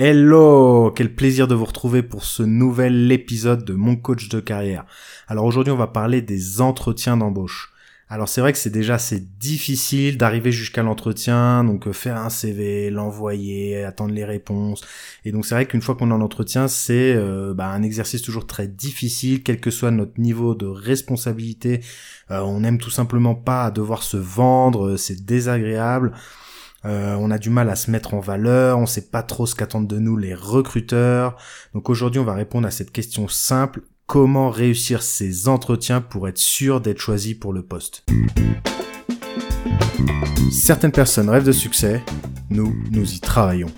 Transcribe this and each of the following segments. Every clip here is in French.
Hello, quel plaisir de vous retrouver pour ce nouvel épisode de mon coach de carrière. Alors aujourd'hui on va parler des entretiens d'embauche. Alors c'est vrai que c'est déjà assez difficile d'arriver jusqu'à l'entretien, donc euh, faire un CV, l'envoyer, attendre les réponses. Et donc c'est vrai qu'une fois qu'on est en entretien, c'est euh, bah, un exercice toujours très difficile, quel que soit notre niveau de responsabilité. Euh, on n'aime tout simplement pas devoir se vendre, c'est désagréable. Euh, on a du mal à se mettre en valeur, on sait pas trop ce qu'attendent de nous les recruteurs. Donc aujourd'hui, on va répondre à cette question simple comment réussir ces entretiens pour être sûr d'être choisi pour le poste? Certaines personnes rêvent de succès, nous, nous y travaillons.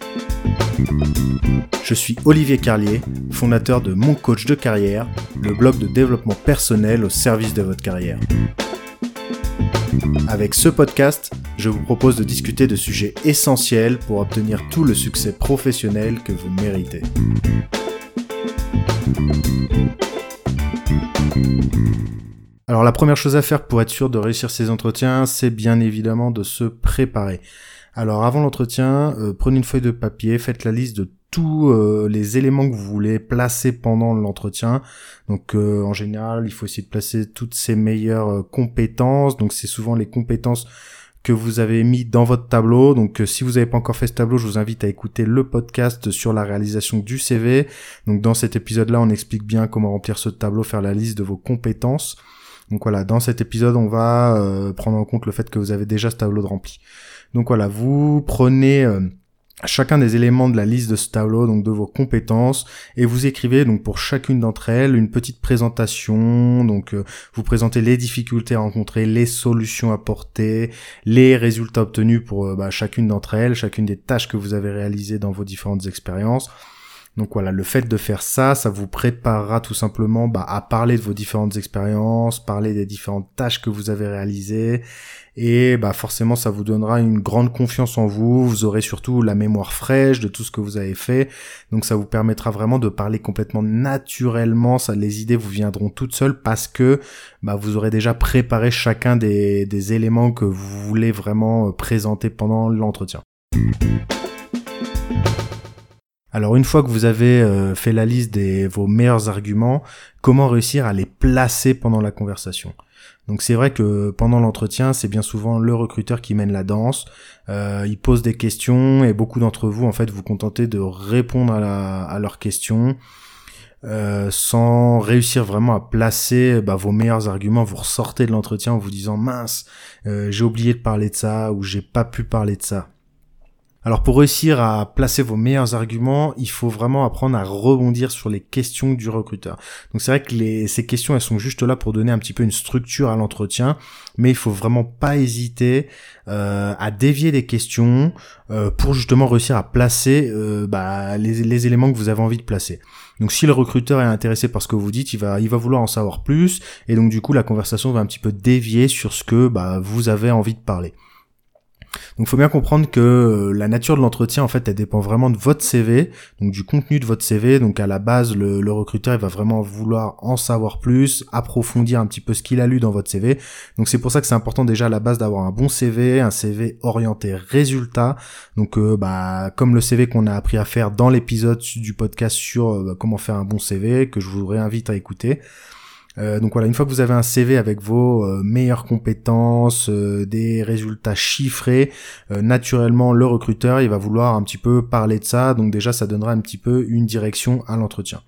Je suis Olivier Carlier, fondateur de Mon Coach de carrière, le blog de développement personnel au service de votre carrière. Avec ce podcast, je vous propose de discuter de sujets essentiels pour obtenir tout le succès professionnel que vous méritez. Alors la première chose à faire pour être sûr de réussir ces entretiens, c'est bien évidemment de se préparer. Alors avant l'entretien, euh, prenez une feuille de papier, faites la liste de tous euh, les éléments que vous voulez placer pendant l'entretien. Donc euh, en général, il faut essayer de placer toutes ces meilleures compétences. Donc c'est souvent les compétences que vous avez mis dans votre tableau. Donc si vous n'avez pas encore fait ce tableau, je vous invite à écouter le podcast sur la réalisation du CV. Donc dans cet épisode-là, on explique bien comment remplir ce tableau, faire la liste de vos compétences. Donc voilà, dans cet épisode, on va prendre en compte le fait que vous avez déjà ce tableau de rempli. Donc voilà, vous prenez euh, chacun des éléments de la liste de ce tableau, donc de vos compétences, et vous écrivez donc pour chacune d'entre elles une petite présentation. Donc euh, vous présentez les difficultés rencontrées, les solutions apportées, les résultats obtenus pour euh, bah, chacune d'entre elles, chacune des tâches que vous avez réalisées dans vos différentes expériences. Donc voilà, le fait de faire ça, ça vous préparera tout simplement bah, à parler de vos différentes expériences, parler des différentes tâches que vous avez réalisées, et bah forcément ça vous donnera une grande confiance en vous. Vous aurez surtout la mémoire fraîche de tout ce que vous avez fait, donc ça vous permettra vraiment de parler complètement naturellement. Ça, les idées vous viendront toutes seules parce que bah, vous aurez déjà préparé chacun des, des éléments que vous voulez vraiment euh, présenter pendant l'entretien. Alors une fois que vous avez euh, fait la liste de vos meilleurs arguments, comment réussir à les placer pendant la conversation? Donc c'est vrai que pendant l'entretien, c'est bien souvent le recruteur qui mène la danse. Euh, il pose des questions et beaucoup d'entre vous, en fait, vous contentez de répondre à, leurs questions euh, sans réussir vraiment à placer bah, vos meilleurs arguments. Vous ressortez de l'entretien en vous disant mince, j'ai oublié de parler de ça ou j'ai pas pu parler de ça. Alors pour réussir à placer vos meilleurs arguments, il faut vraiment apprendre à rebondir sur les questions du recruteur. Donc c'est vrai que les, ces questions, elles sont juste là pour donner un petit peu une structure à l'entretien, mais il faut vraiment pas hésiter euh, à dévier des questions euh, pour justement réussir à placer euh, bah, les, les, éléments que vous avez envie de placer. Donc si le recruteur est intéressé par ce que vous dites, il va, il va vouloir en savoir plus, et donc du coup la conversation va un petit peu dévier sur ce que bah, vous avez envie de parler. Donc il faut bien comprendre que euh, la nature de l'entretien en fait elle dépend vraiment de votre CV, donc du contenu de votre CV. Donc à la base le, recruteur il va vraiment vouloir en savoir plus, approfondir un petit peu ce qu'il a lu dans votre CV. Donc c'est pour ça que c'est important déjà à la base d'avoir un bon CV, un CV orienté résultat. Donc euh, bah comme le CV qu'on a appris à faire dans l'épisode du podcast sur euh, comment faire un bon CV que je vous réinvite à écouter. Euh, donc voilà, une fois que vous avez un CV avec vos euh, meilleures compétences, euh, des résultats chiffrés, naturellement le recruteur il va vouloir un petit peu parler de ça, donc déjà ça donnera un petit peu une direction à l'entretien.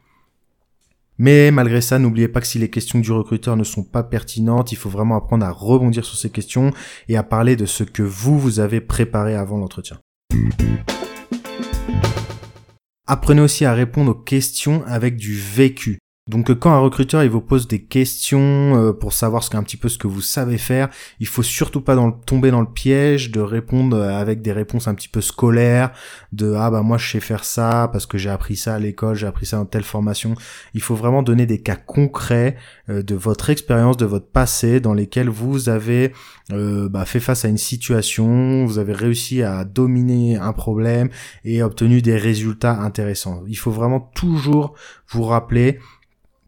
Mais malgré ça, n'oubliez pas que si les questions du recruteur ne sont pas pertinentes, il faut vraiment apprendre à rebondir sur ces questions et à parler de ce que vous, vous avez préparé avant l'entretien. Apprenez aussi à répondre aux questions avec du vécu. Donc euh, quand un recruteur il vous pose des questions euh, pour savoir ce qu'un petit peu ce que vous savez faire, il faut surtout pas tomber dans le piège de répondre euh, avec des réponses un petit peu scolaires, de ah bah moi je sais faire ça parce que j'ai appris ça à l'école, j'ai appris ça dans telle formation. Il faut vraiment donner des cas concrets de votre expérience, de votre passé, dans lesquels vous avez bah, fait face à une situation, vous avez réussi à dominer un problème et obtenu des résultats intéressants. Il faut vraiment toujours vous rappeler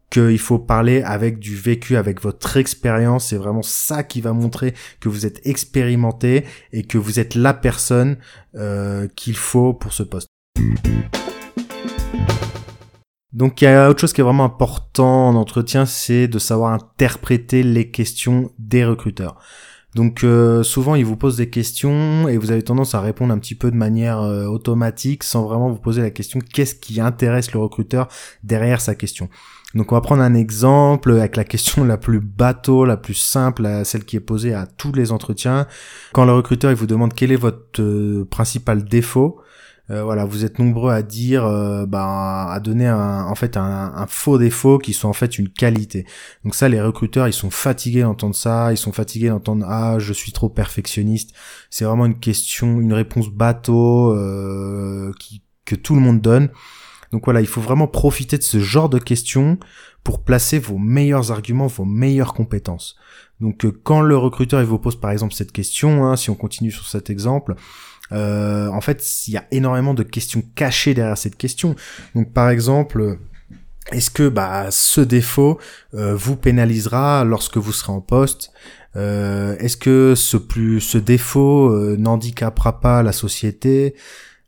qu'il faut parler avec du vécu, avec votre expérience. C'est vraiment ça qui va montrer que vous êtes expérimenté et que vous êtes la personne euh, qu'il faut pour ce poste. Donc il y a autre chose qui est vraiment important en entretien, c'est de savoir interpréter les questions des recruteurs. Donc euh, souvent ils vous posent des questions et vous avez tendance à répondre un petit peu de manière euh, automatique sans vraiment vous poser la question qu'est-ce qui intéresse le recruteur derrière sa question. Donc on va prendre un exemple avec la question la plus bateau, la plus simple, celle qui est posée à tous les entretiens. Quand le recruteur il vous demande quel est votre euh, principal défaut, euh, voilà, vous êtes nombreux à dire, bah, à donner un, en fait un, faux défaut qui soit en fait une qualité. Donc ça, les recruteurs, ils sont fatigués d'entendre ça, ils sont fatigués d'entendre ah je suis trop perfectionniste. C'est vraiment une question, une réponse bateau euh, que tout le monde donne. Donc voilà, il faut vraiment profiter de ce genre de questions pour placer vos meilleurs arguments, vos meilleures compétences. Donc quand le recruteur il vous pose par exemple cette question, hein, si on continue sur cet exemple, euh, en fait, il y a énormément de questions cachées derrière cette question. Donc, par exemple, est-ce que bah, ce défaut euh, vous pénalisera lorsque vous serez en poste? Euh, Est-ce que ce plus ce défaut n'handicapera pas la société?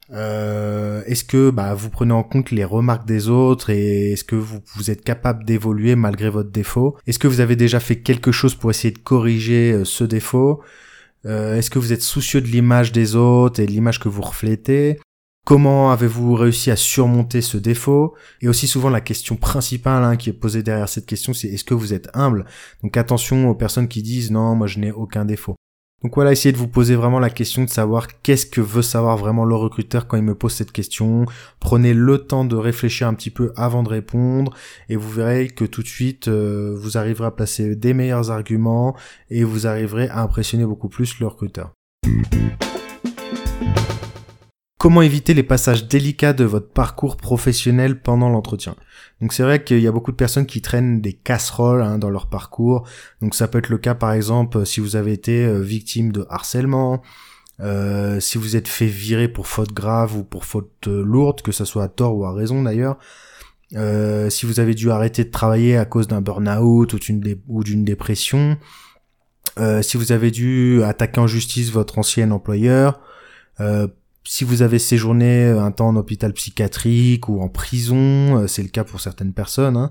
Est-ce que bah, vous prenez en compte les remarques des autres et est-ce que vous, êtes capable d'évoluer malgré votre défaut? Est-ce que vous avez déjà fait quelque chose pour essayer de corriger ce défaut? Euh, est-ce que vous êtes soucieux de l'image des autres et de l'image que vous reflétez? Comment avez-vous réussi à surmonter ce défaut? Et aussi souvent la question principale hein, qui est posée derrière cette question, c'est est-ce que vous êtes humble? Donc attention aux personnes qui disent non, moi je n'ai aucun défaut. Donc voilà, essayez de vous poser vraiment la question de savoir qu'est-ce que veut savoir vraiment le recruteur quand il me pose cette question. Prenez le temps de réfléchir un petit peu avant de répondre et vous verrez que tout de suite euh, vous arriverez à placer des meilleurs arguments et vous arriverez à impressionner beaucoup plus le recruteur. Comment éviter les passages délicats de votre parcours professionnel pendant l'entretien? Donc c'est vrai qu'il y a beaucoup de personnes qui traînent des casseroles hein, dans leur parcours. Donc ça peut être le cas par exemple si vous avez été euh, victime de harcèlement, euh, si vous êtes fait virer pour faute grave ou pour faute euh, lourde, que ce soit à tort ou à raison d'ailleurs. si vous avez dû arrêter de travailler à cause d'un burn-out ou d'une dépression, si vous avez dû attaquer en justice votre ancien employeur, si vous avez séjourné euh, un temps en hôpital psychiatrique ou en prison, euh, c'est le cas pour certaines personnes. Hein.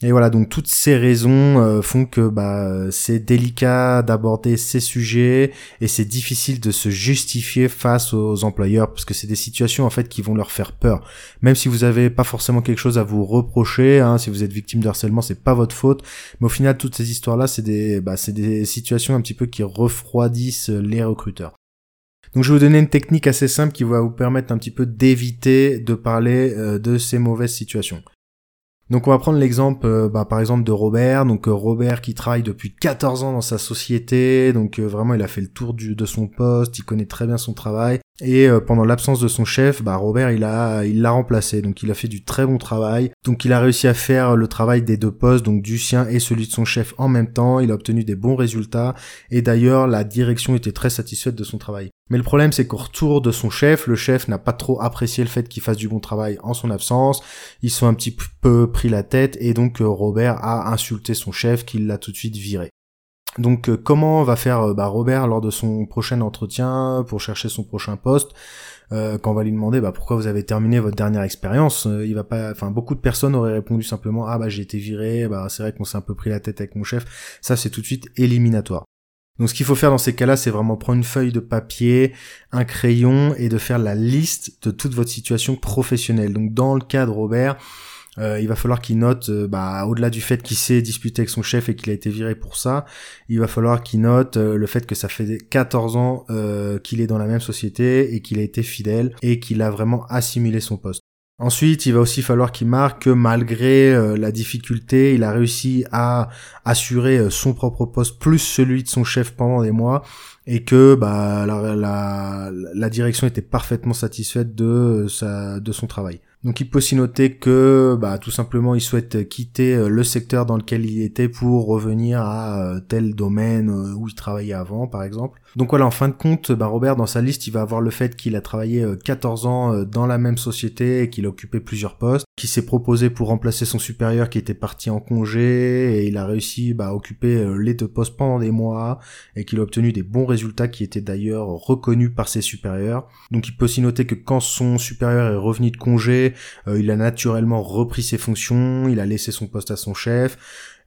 Et voilà, donc toutes ces raisons euh, font que bah, c'est délicat d'aborder ces sujets et c'est difficile de se justifier face aux employeurs parce que c'est des situations en fait qui vont leur faire peur. Même si vous avez pas forcément quelque chose à vous reprocher, hein, si vous êtes victime de harcèlement, c'est pas votre faute. Mais au final, toutes ces histoires-là, c'est des, bah, c'est des situations un petit peu qui refroidissent les recruteurs. Donc je vais vous donner une technique assez simple qui va vous permettre un petit peu d'éviter de parler euh, de ces mauvaises situations. Donc on va prendre l'exemple euh, bah, par exemple de Robert, donc euh, Robert qui travaille depuis 14 ans dans sa société, donc vraiment il a fait le tour du, de son poste, il connaît très bien son travail. Et pendant l'absence de son chef, bah Robert il l'a remplacé, donc il a fait du très bon travail, donc il a réussi à faire le travail des deux postes, donc du sien et celui de son chef en même temps, il a obtenu des bons résultats. Et d'ailleurs la direction était très satisfaite de son travail. Mais le problème, c'est qu'au retour de son chef, le chef n'a pas trop apprécié le fait qu'il fasse du bon travail en son absence. Ils sont un petit peu pris la tête et donc euh, Robert a insulté son chef qui l'a tout de suite viré. Donc euh, comment va faire euh, bah, Robert lors de son prochain entretien pour chercher son prochain poste? Quand on va lui demander bah, pourquoi vous avez terminé votre dernière expérience, il va pas, enfin beaucoup de personnes auraient répondu simplement ah bah j'ai été viré, bah c'est vrai qu'on s'est un peu pris la tête avec mon chef, ça c'est tout de suite éliminatoire. Donc ce qu'il faut faire dans ces cas-là, c'est vraiment prendre une feuille de papier, un crayon et de faire la liste de toute votre situation professionnelle. Donc dans le cas de Robert, euh, il va falloir qu'il note, euh, bah, au-delà du fait qu'il s'est disputé avec son chef et qu'il a été viré pour ça, il va falloir qu'il note euh, le fait que ça fait 14 ans qu'il est dans la même société et qu'il a été fidèle et qu'il a vraiment assimilé son poste. Ensuite, il va aussi falloir qu'il marque que malgré euh, la difficulté, il a réussi à assurer euh, son propre poste plus celui de son chef pendant des mois et que bah, la, direction était parfaitement satisfaite de, sa, de son travail. Donc il peut aussi noter que bah, tout simplement il souhaite quitter euh, le secteur dans lequel il était pour revenir à euh, tel domaine euh, où il travaillait avant par exemple. Donc voilà, en fin de compte, bah, Robert dans sa liste il va avoir le fait qu'il a travaillé 14 ans dans la même société et qu'il a occupé plusieurs postes, qu'il s'est proposé pour remplacer son supérieur qui était parti en congé et il a réussi bah, à occuper les deux postes pendant des mois et qu'il a obtenu des bons résultats qui étaient d'ailleurs reconnus par ses supérieurs. Donc il peut aussi noter que quand son supérieur est revenu de congé, euh, il a naturellement repris ses fonctions, il a laissé son poste à son chef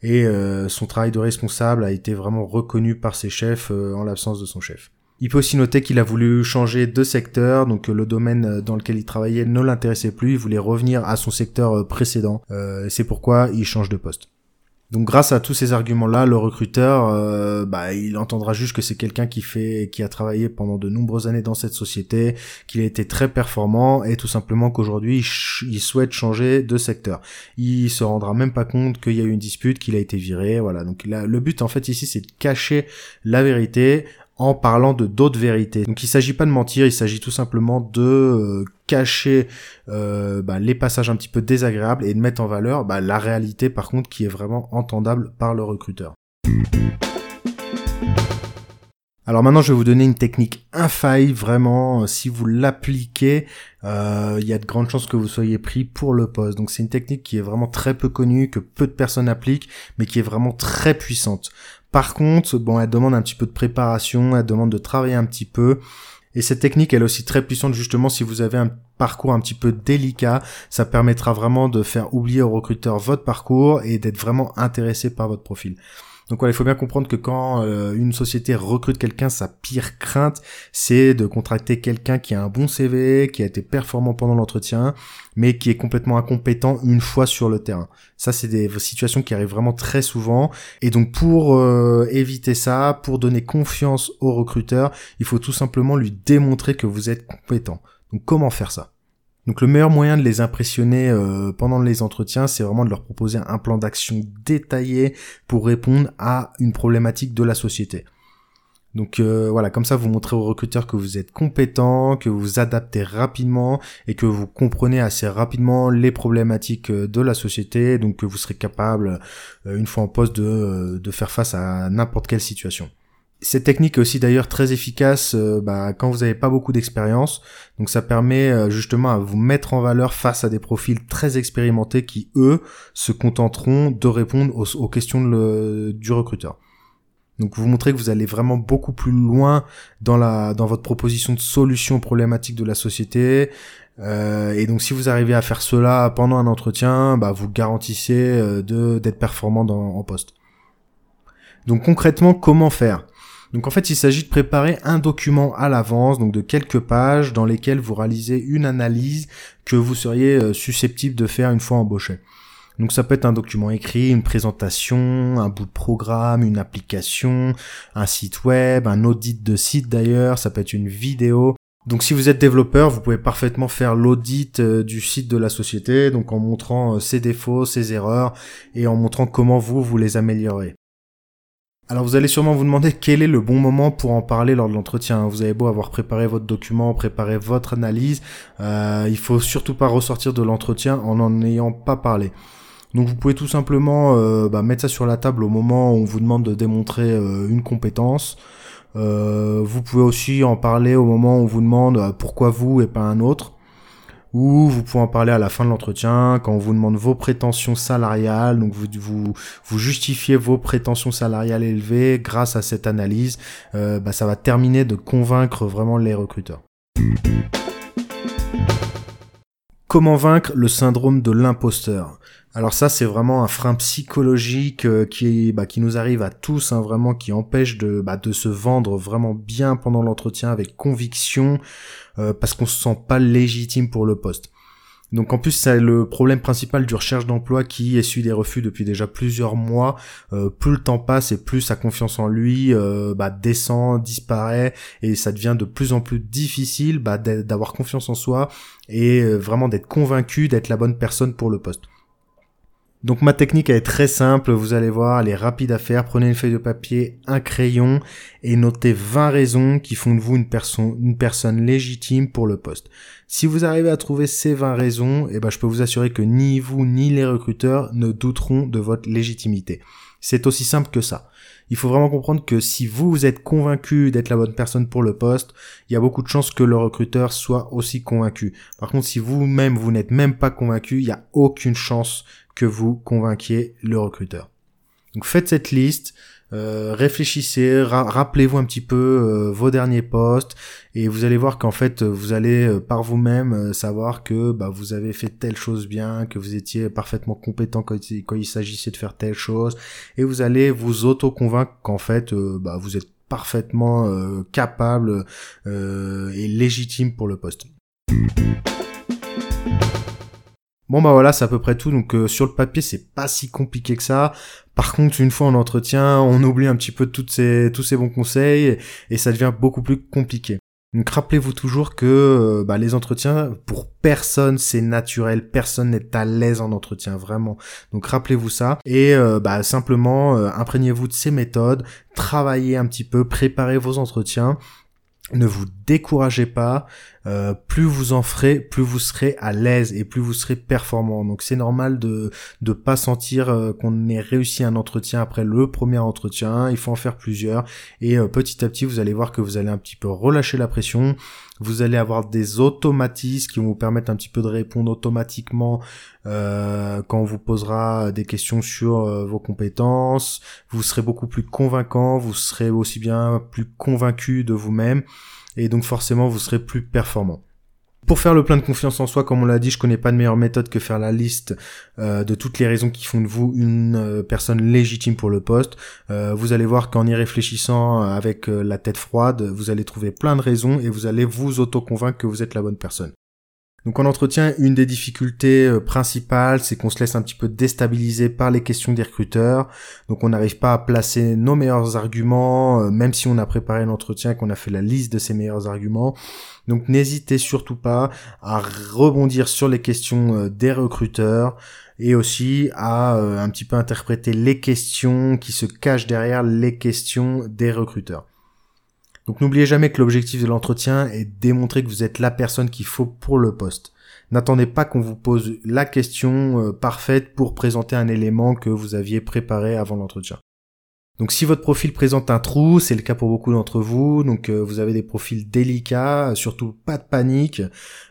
et euh, son travail de responsable a été vraiment reconnu par ses chefs en l'absence de son chef. Il peut aussi noter qu'il a voulu changer de secteur, donc le domaine dans lequel il travaillait ne l'intéressait plus, il voulait revenir à son secteur précédent. c'est pourquoi il change de poste. Donc grâce à tous ces arguments-là, le recruteur, euh, bah, il entendra juste que c'est quelqu'un qui fait, qui a travaillé pendant de nombreuses années dans cette société, qu'il a été très performant et tout simplement qu'aujourd'hui il souhaite changer de secteur. Il se rendra même pas compte qu'il y a eu une dispute, qu'il a été viré, voilà. Donc le but en fait ici c'est de cacher la vérité en parlant de d'autres vérités. Donc il s'agit pas de mentir, il s'agit tout simplement de euh, cacher euh, bah, les passages un petit peu désagréables et de mettre en valeur bah, la réalité par contre qui est vraiment entendable par le recruteur. Alors maintenant, je vais vous donner une technique infaillible, vraiment. Si vous l'appliquez, euh, il y a de grandes chances que vous soyez pris pour le poste. Donc c'est une technique qui est vraiment très peu connue, que peu de personnes appliquent, mais qui est vraiment très puissante. Par contre, bon, elle demande un petit peu de préparation, elle demande de travailler un petit peu. Et cette technique, elle est aussi très puissante justement si vous avez un parcours un petit peu délicat. Ça permettra vraiment de faire oublier au recruteur votre parcours et d'être vraiment intéressé par votre profil. Donc voilà, il faut bien comprendre que quand euh, une société recrute quelqu'un, sa pire crainte, c'est de contracter quelqu'un qui a un bon CV, qui a été performant pendant l'entretien, mais qui est complètement incompétent une fois sur le terrain. Ça, c'est des situations qui arrivent vraiment très souvent. Et donc pour euh, éviter ça, pour donner confiance au recruteur, il faut tout simplement lui démontrer que vous êtes compétent. Donc comment faire ça? Donc le meilleur moyen de les impressionner euh, pendant les entretiens, c'est vraiment de leur proposer un plan d'action détaillé pour répondre à une problématique de la société. Donc euh, voilà, comme ça vous montrez aux recruteurs que vous êtes compétent, que vous adaptez rapidement et que vous comprenez assez rapidement les problématiques euh, de la société, donc que vous serez capable, une fois en poste, de faire face à n'importe quelle situation. Cette technique est aussi d'ailleurs très efficace euh, bah, quand vous n'avez pas beaucoup d'expérience. Donc ça permet euh, justement à vous mettre en valeur face à des profils très expérimentés qui, eux, se contenteront de répondre aux, questions du recruteur. Donc vous montrez que vous allez vraiment beaucoup plus loin dans, la, dans votre proposition de solution aux problématiques de la société. Euh, et donc si vous arrivez à faire cela pendant un entretien, bah, vous garantissez de d'être performant en poste. Donc concrètement, comment faire? Donc en fait, il s'agit de préparer un document à l'avance, donc de quelques pages, dans lesquelles vous réalisez une analyse que vous seriez euh, susceptible de faire une fois embauché. Donc ça peut être un document écrit, une présentation, un bout de programme, une application, un site web, un audit de site d'ailleurs, ça peut être une vidéo. Donc si vous êtes développeur, vous pouvez parfaitement faire l'audit euh, du site de la société, donc en montrant euh, ses défauts, ses erreurs, et en montrant comment vous, vous les améliorez. Alors vous allez sûrement vous demander quel est le bon moment pour en parler lors de l'entretien. Vous avez beau avoir préparé votre document, préparé votre analyse, euh, il faut surtout pas ressortir de l'entretien en n'en ayant pas parlé. Donc vous pouvez tout simplement euh, bah, mettre ça sur la table au moment où on vous demande de démontrer euh, une compétence. Euh, vous pouvez aussi en parler au moment où on vous demande pourquoi vous et pas un autre ou vous pouvez en parler à la fin de l'entretien quand on vous demande vos prétentions salariales, donc vous vous, justifiez vos prétentions salariales élevées grâce à cette analyse, euh, bah, ça va terminer de convaincre vraiment les recruteurs. Comment vaincre le syndrome de l'imposteur? Alors ça, c'est vraiment un frein psychologique euh, qui, bah, qui nous arrive à tous, hein, vraiment, qui empêche de, bah, de se vendre vraiment bien pendant l'entretien avec conviction, euh, parce qu'on se sent pas légitime pour le poste. Donc en plus c'est le problème principal du recherche d'emploi qui essuie des refus depuis déjà plusieurs mois. Euh, plus le temps passe et plus sa confiance en lui bah, descend, disparaît et ça devient de plus en plus difficile bah, d'avoir confiance en soi et vraiment d'être convaincu d'être la bonne personne pour le poste. Donc ma technique est très simple, vous allez voir, elle est rapide à faire. Prenez une feuille de papier, un crayon et notez 20 raisons qui font de vous une, personne une personne légitime pour le poste. Si vous arrivez à trouver ces 20 raisons, eh ben, je peux vous assurer que ni vous ni les recruteurs ne douteront de votre légitimité. C'est aussi simple que ça. Il faut vraiment comprendre que si vous, vous êtes convaincu d'être la bonne personne pour le poste, il y a beaucoup de chances que le recruteur soit aussi convaincu. Par contre, si vous-même, vous, n'êtes même pas convaincu, il n'y a aucune chance que vous convainquiez le recruteur. Donc faites cette liste, euh, réfléchissez, rappelez-vous un petit peu euh, vos derniers postes et vous allez voir qu'en fait vous allez euh, par vous-même savoir que bah, vous avez fait telle chose bien, que vous étiez parfaitement compétent quand, il s'agissait de faire telle chose et vous allez vous auto-convaincre qu'en fait bah, vous êtes parfaitement capable et légitime pour le poste. Bon bah voilà, c'est à peu près tout. Donc euh, sur le papier, c'est pas si compliqué que ça. Par contre, une fois en entretien, on oublie un petit peu toutes ces, tous ces bons conseils et, ça devient beaucoup plus compliqué. Donc rappelez-vous toujours que euh, bah, les entretiens, pour personne, c'est naturel, personne n'est à l'aise en entretien, vraiment. Donc rappelez-vous ça et euh, bah, simplement imprégnez-vous de ces méthodes, travaillez un petit peu, préparez vos entretiens ne vous découragez pas, euh, plus vous en ferez, plus vous serez à l'aise et plus vous serez performant. Donc c'est normal de de pas sentir euh, qu'on ait réussi un entretien après le premier entretien. Il faut en faire plusieurs et euh, petit à petit vous allez voir que vous allez un petit peu relâcher la pression. Vous allez avoir des automatismes qui vont vous permettre un petit peu de répondre automatiquement quand on vous posera des questions sur vos compétences. Vous serez beaucoup plus convaincant. Vous serez aussi bien plus convaincu de vous-même et donc forcément vous serez plus performant. Pour faire le plein de confiance en soi, comme on l'a dit, je connais pas de meilleure méthode que faire la liste euh, de toutes les raisons qui font de vous une euh, personne légitime pour le poste. Euh, vous allez voir qu'en y réfléchissant avec la tête froide, vous allez trouver plein de raisons et vous allez vous auto-convaincre que vous êtes la bonne personne. Donc en entretien, une des difficultés euh, principales, c'est qu'on se laisse un petit peu déstabiliser par les questions des recruteurs. Donc on n'arrive pas à placer nos meilleurs arguments, euh, même si on a préparé l'entretien, qu'on a fait la liste de ces meilleurs arguments. Donc n'hésitez surtout pas à rebondir sur les questions euh, des recruteurs et aussi à un petit peu interpréter les questions qui se cachent derrière les questions des recruteurs. Donc n'oubliez jamais que l'objectif de l'entretien est de démontrer que vous êtes la personne qu'il faut pour le poste. N'attendez pas qu'on vous pose la question euh, parfaite pour présenter un élément que vous aviez préparé avant l'entretien. Donc si votre profil présente un trou, c'est le cas pour beaucoup d'entre vous, donc euh, vous avez des profils délicats, surtout pas de panique,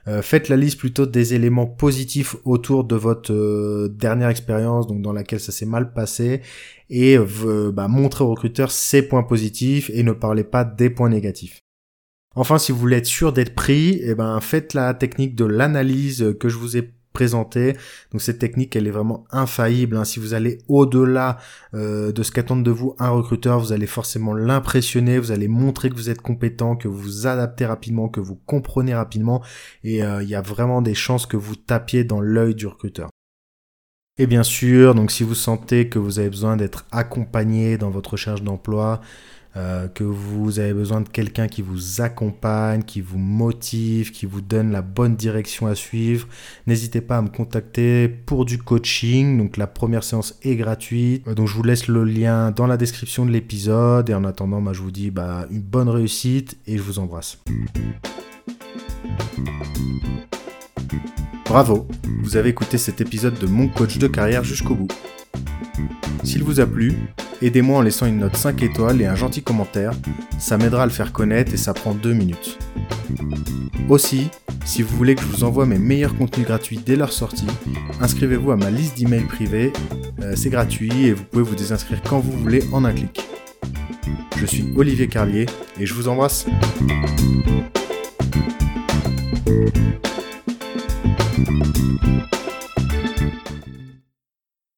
euh, faites la liste plutôt des éléments positifs autour de votre euh, dernière expérience, donc dans laquelle ça s'est mal passé, et bah, montrez au recruteur ces points positifs et ne parlez pas des points négatifs. Enfin, si vous voulez être sûr d'être pris, eh ben, faites la technique de l'analyse que je vous ai présenter. Donc cette technique, elle est vraiment infaillible. Hein. Si vous allez au-delà euh, de ce qu'attend de vous un recruteur, vous allez forcément l'impressionner, vous allez montrer que vous êtes compétent, que vous vous adaptez rapidement, que vous comprenez rapidement, et euh, il y a vraiment des chances que vous tapiez dans l'œil du recruteur. Et bien sûr, donc si vous sentez que vous avez besoin d'être accompagné dans votre recherche d'emploi, euh, que vous avez besoin de quelqu'un qui vous accompagne, qui vous motive, qui vous donne la bonne direction à suivre, n'hésitez pas à me contacter pour du coaching. Donc la première séance est gratuite. Euh, donc je vous laisse le lien dans la description de l'épisode. Et en attendant, bah, je vous dis bah, une bonne réussite et je vous embrasse. Bravo, vous avez écouté cet épisode de mon coach de carrière jusqu'au bout. S'il vous a plu, aidez-moi en laissant une note 5 étoiles et un gentil commentaire, ça m'aidera à le faire connaître et ça prend 2 minutes. Aussi, si vous voulez que je vous envoie mes meilleurs contenus gratuits dès leur sortie, inscrivez-vous à ma liste d'emails privés, euh, c'est gratuit et vous pouvez vous désinscrire quand vous voulez en un clic. Je suis Olivier Carlier et je vous embrasse.